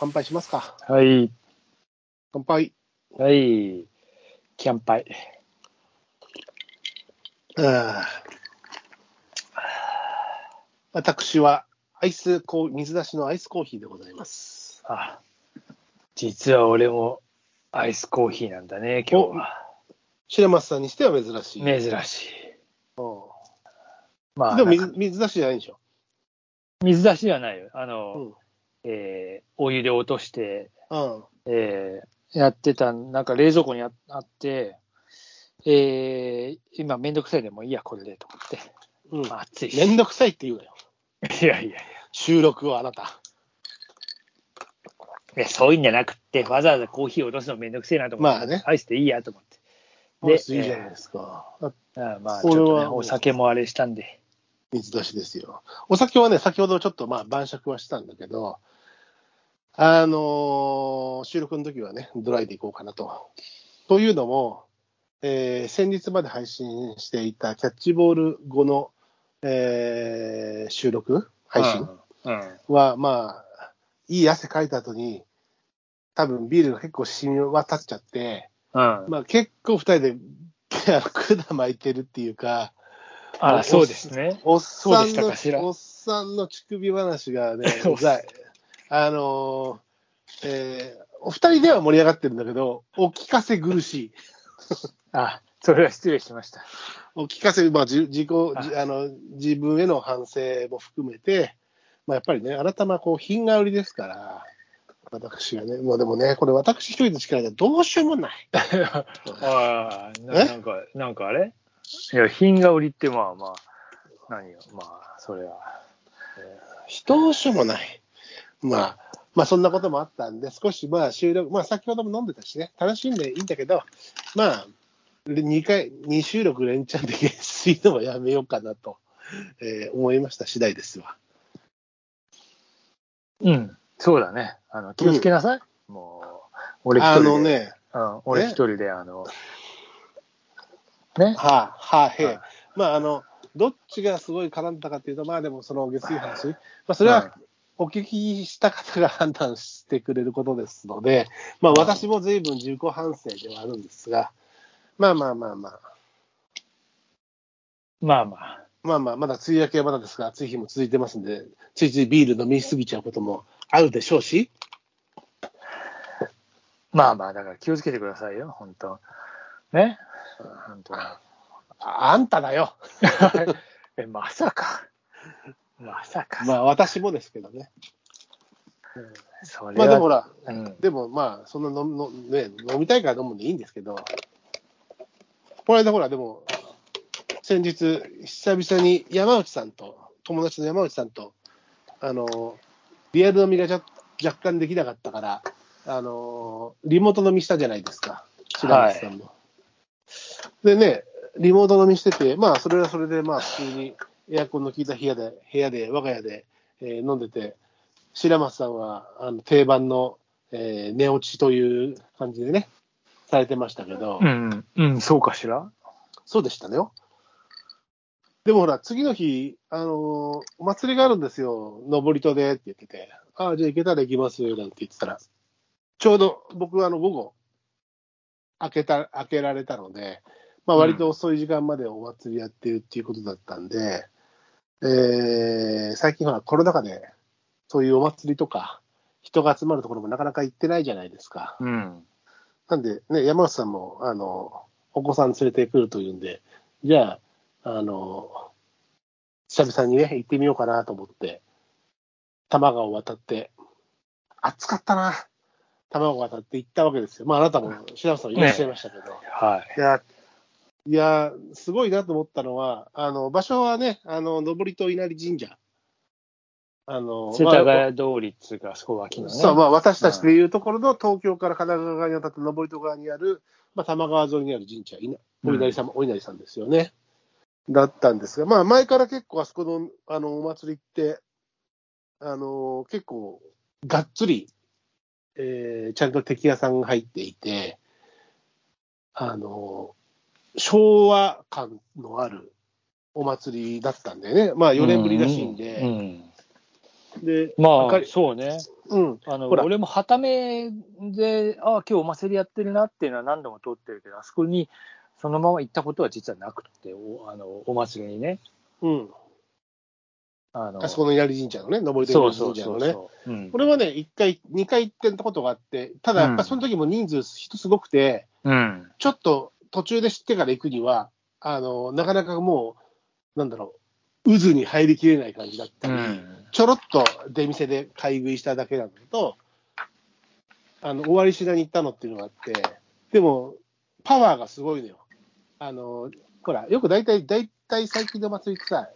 乾杯しますか。はい。乾杯。はい。キャンパイ。あー私はアイスコー水出しのアイスコーヒーでございます。あ、実は俺もアイスコーヒーなんだね、今日は。白松さんにしては珍しい。珍しい。うんまあ、でも水水出しじゃないんでしょ。水出しではないよ。あうの、ん。えーお湯で落として、うん。えーやってた、なんか冷蔵庫にああって、えー今めんどくさいでもういいや、これでと思って。うん。まあ暑いし。めんどくさいって言うなよ。いやいやいや。収録をあなた。いやそういうんじゃなくって、わざわざコーヒーを落とすのめんどくせえなと思って、まあねアイスでいいやと思って。アイスいいじゃないですか。あああまあ、ちょっとね、お酒もあれしたんで。水出しですよ。お酒はね、先ほどちょっとまあ晩酌はしたんだけど、あのー収録の時はね、ドライでいこうかなと。というのも、えー先日まで配信していたキャッチボール後の、えー収録配信うん。うんは、まあ、いい汗かいた後に、多分ビールが結構染み渡っちゃって、うん。まあ結構二人で 管巻いてるっていうか、あそうですね。おっさんのおっさんの乳首話がね うざい。あのーえーお二人では盛り上がってるんだけど、お聞かせ苦しい。あ、それは失礼しました。お聞かせ、まあ、じ自己あじあの、自分への反省も含めて、まあ、やっぱりね、改めこう、品が売りですから、私がね、もうでもね、これ私一人の力ではどうしようもない。ああ、なんか、なんかあれ？いや、品が売りってまあまあ、何よ、まあ、それは。どうしようもない。まあ、まあそんなこともあったんで、少しまあ収録、まあ先ほども飲んでたしね、楽しんでいいんだけど、まあ、2回、2収録連チャンで月水のはやめようかなと、えー思いました次第ですわ。うん、そうだね。あの、気をつけなさい。もう、俺一あ人で。のね、うん、俺一人で、あの、ね。はあ、はあ、へはいえ、まああの、どっちがすごい絡んだかっていうと、まあでもその月水話、まあそれははお聞きした方が判断してくれることですので、まあ私も随分自己反省ではあるんですが、まあまあまあまあ、まあまあ。まあまあ、まだ梅雨明けはまだですが、暑い日も続いてますんで、ついついビール飲みすぎちゃうこともあるでしょうし、まあまあ、だから気をつけてくださいよ、本当ね？本当あんただよ。え、まさか。まさか。まあ私もですけどね。それは、まあでもほら、うん、でもまあ、そんな飲むの、ね、飲みたいから飲むんでいいんですけど、この間ほら、でも、先日、久々に山内さんと、友達の山内さんと、あの、リアル飲みが若干できなかったから、あの、リモート飲みしたじゃないですか、白松さんも。でね、リモート飲みしてて、まあ、それはそれで、まあ、普通にエアコンの効いた部屋で、部屋で、我が家で、えー飲んでて、白松さんは、あの、定番の、えー寝落ちという感じでね、されてましたけど、うん、うん、そうかしら？そうでしたね。よ。でもほら、次の日、あのーお祭りがあるんですよ、登り戸でって言ってて、ああ、じゃあ行けたら行きます。なんて言ってたら、ちょうど僕はあの午後、開けた、開けられたので、まあ割と遅い時間までお祭りやってるっていうことだったんで、えー最近ほらコロナ禍で、そういうお祭りとか、人が集まるところもなかなか行ってないじゃないですか。うん。なんで、ね、山内さんも、あの、お子さん連れてくるというんで、じゃあ、あの、久々にね、行ってみようかなと思って、多摩川を渡って、暑かったな。多摩川渡って行ったわけですよ。まあ、あなたも、白松さんいらっしゃいましたけど。はい。いや、いや、すごいなと思ったのは、あの、場所はね、あの、登戸稲荷神社。あの、世まあ田谷通りっつうか、そこ脇のね。そう、まあ、私たちでいうところの東京から神奈川側に渡って登戸側にある、まあ、多摩川沿いにある神社、いなお稲荷様、お稲荷さんですよね。だったんですが、まあ、前から結構あそこの、あの、お祭りって、あの、結構、がっつり、えーちゃんと敵屋さんが入っていて、あの、昭和感のあるお祭りだったんでね、まあ、4年ぶりらしいんで、うん。で、まあ明かり、そうね。うん。あの俺もはためで、ああ、今日お祭りやってるなっていうのは何度も通ってるけど、あそこにそのまま行ったことは実はなくて、おあのお祭りにね。うん。あのあそこの稲荷神社のね、登りそう鳥そうそう神社のね。俺はね、1回、2回行ってたことがあって、ただやっぱその時も人数、人すごくて、うん。ちょっと途中で知ってから行くには、あの、なかなかもう、なんだろう、渦に入りきれない感じだったり、うん。ちょろっと出店で買い食いしただけなんだけど、あの、終わりしなに行ったのっていうのがあって、でも、パワーがすごいのよ。あの、ほら、よく大体、大体最近の祭りってさ、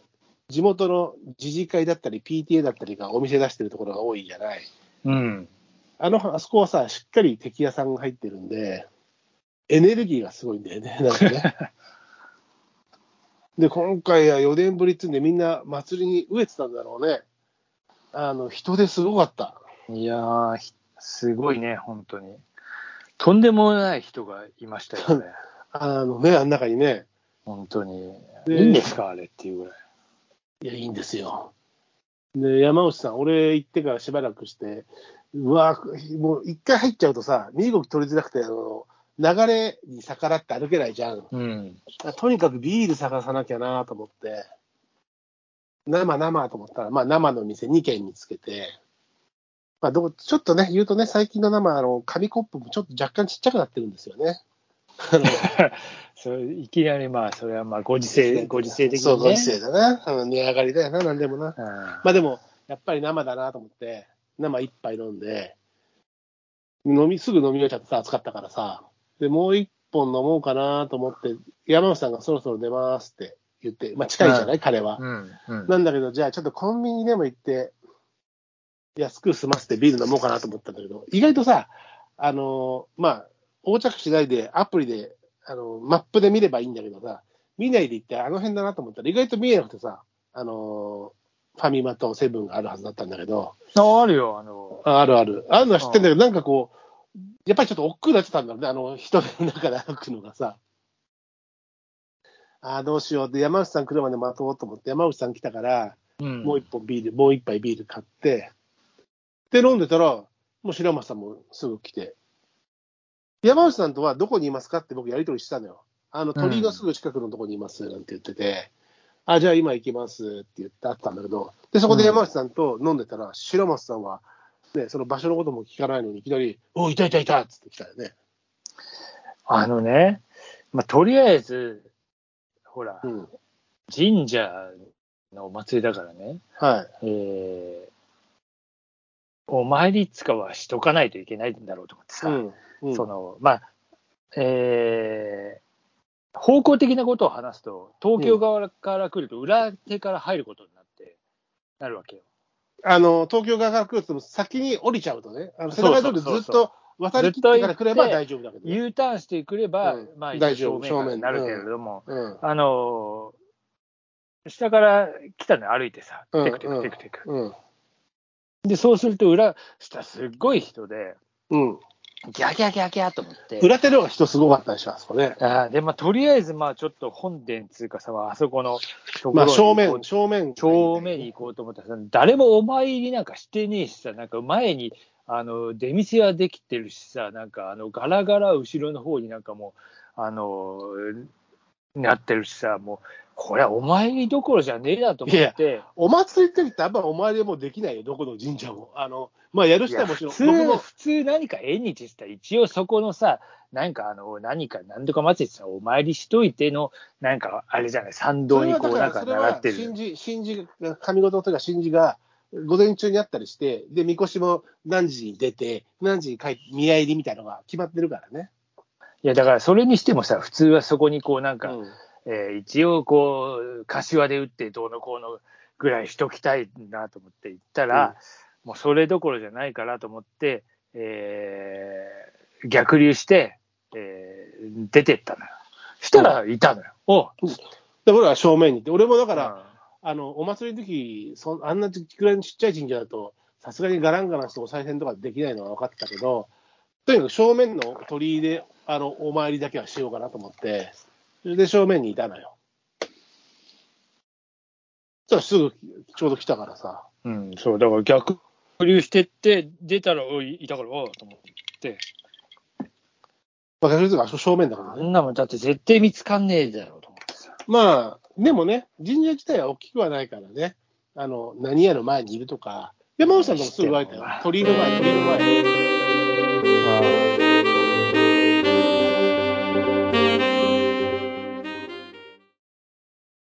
地元の自治会だったり、PTA だったりがお店出してるところが多いじゃない。うん。あの、あそこはさ、しっかり敵屋さんが入ってるんで、エネルギーがすごいんだよね、なんかね。で、今回は4年ぶりっていうんで、みんな祭りに飢えてたんだろうね。あの、人ですごかった。いやー、ひすごいね、本当に。とんでもない人がいましたよね。あのね、あん中にね。本当に。でいいんですか、あれっていうぐらい。いや、いいんですよ。で、山内さん、俺行ってからしばらくして、うわもう一回入っちゃうとさ、身動き取りづらくて、あの、流れに逆らって歩けないじゃん。うん。とにかくビール探さなきゃなと思って、生生と思ったら、まあ生の店2軒見つけて、まあどこ、ちょっとね、言うとね、最近の生、あの、紙コップもちょっと若干ちっちゃくなってるんですよね。それいきなりまあ、それはまあ、ご時世、ご時世的にね。そう、ご時世だな。あの値上がりだよな、なんでもな。うん。まあでも、やっぱり生だなと思って、生一杯飲んで、飲み、すぐ飲み終えちゃってさ、暑かったからさ、で、もう一本飲もうかなと思って、山内さんがそろそろ出ますって言って、まあ近いじゃない、彼は。なんだけど、じゃあちょっとコンビニでも行って、安く済ませてビール飲もうかなと思ったんだけど、意外とさ、あのまあ、横着しないでアプリで、あのマップで見ればいいんだけどさ、見ないで行ってあの辺だなと思ったら意外と見えなくてさ、あのファミマとセブンがあるはずだったんだけど、ああるよ、あの、ああるある。あるのは知ってんだけど、なんかこう、やっぱりちょっと億劫になってたんだろうね、あの人の中で歩くのがさ。ああ、どうしよう。って、山内さん来るまで待とうと思って、山内さん来たから、うん。もう一本ビール、もう一杯ビール買って、で、飲んでたら、もう白松さんもすぐ来て、山内さんとはどこにいますかって僕やり取りしてたのよ。あの、鳥居のすぐ近くのとこにいますなんて言ってて、あ、じゃあ今行きますって言ってあったんだけど、で、そこで山内さんと飲んでたら、白松さんは、ね、その場所のことも聞かないのに、いきなり、おいたいたいたっつって来たよね。あのね、まあ、とりあえず、ほらう、ん。神社のお祭りだからね、はい。えーお参りっつかはしとかないといけないんだろうと思ってさ、うん。うんその、まあ、えー方向的なことを話すと、東京側から来ると裏手から入ることになって、なるわけよ。あの、東京側から来ると先に降りちゃうとね、あの、世田谷通りずっと渡り切ってから来れば大丈夫だけどね。U ターンしてくれば、うんまあ、大丈夫正面になるけれども、うん。あのー下から来たのよ歩いてさ、うんテクテクテクテク。うん。で、そうすると裏、下すっごい人で、うん。ギャギャギャギャと思って。裏手の方が人すごかったでしょ、あそこね。あーで、まあ、とりあえず、まあ、ちょっと本殿つうかさ、あそこのとこまあ、正面、正面。正面に行こうと思ったらさ、誰もお参りなんかしてねえしさ、なんか前に、あの、出店はできてるしさ、なんか、あの、ガラガラ後ろの方になんかもう、あの、なってるしさ、もう、これはお参りどころじゃねえなと思って、お祭りって言ってあんまお参りはもうできないよ、どこの神社も。あの、まあ、やる人はもちろん、普通、普通何か縁日したら、一応そこのさ、なんかあの、何か、何とか祭りってさ、お参りしといての、なんか、あれじゃない、参道にこう、なんか習ってる。神事、神事が、神事というか神事が、午前中にあったりして、で、みこしも何時に出て、何時に帰って、見合いりみたいなのが決まってるからね。いや、だからそれにしてもさ、普通はそこにこう、なんか、うんえー一応こう、柏で打ってどうのこうのぐらいしときたいなと思って行ったら、もうそれどころじゃないかなと思って、えー逆流して、えー出てったのよ。したらいたのよ。おう。で、俺は正面にいて、俺もだから、うん。あの、お祭りの時、そんあんなくらいのちっちゃい神社だと、さすがにガランガランしてお賽銭とかできないのは分かってたけど、とにかく正面の鳥居で、あの、お参りだけはしようかなと思って、で正面にいたのよ。そしたらすぐちょうど来たからさ、うん、そう、だから逆、保留してって、出たら、おい、いたから、おうと思って。まあ、それとか正面だからね。あんなもん、だって絶対見つかんねえだろうと思ってさ。まあ、でもね、神社自体は大きくはないからね、あの、何屋の前にいるとか、山本さんともすぐ言われたよ。鳥居の前、鳥居の前。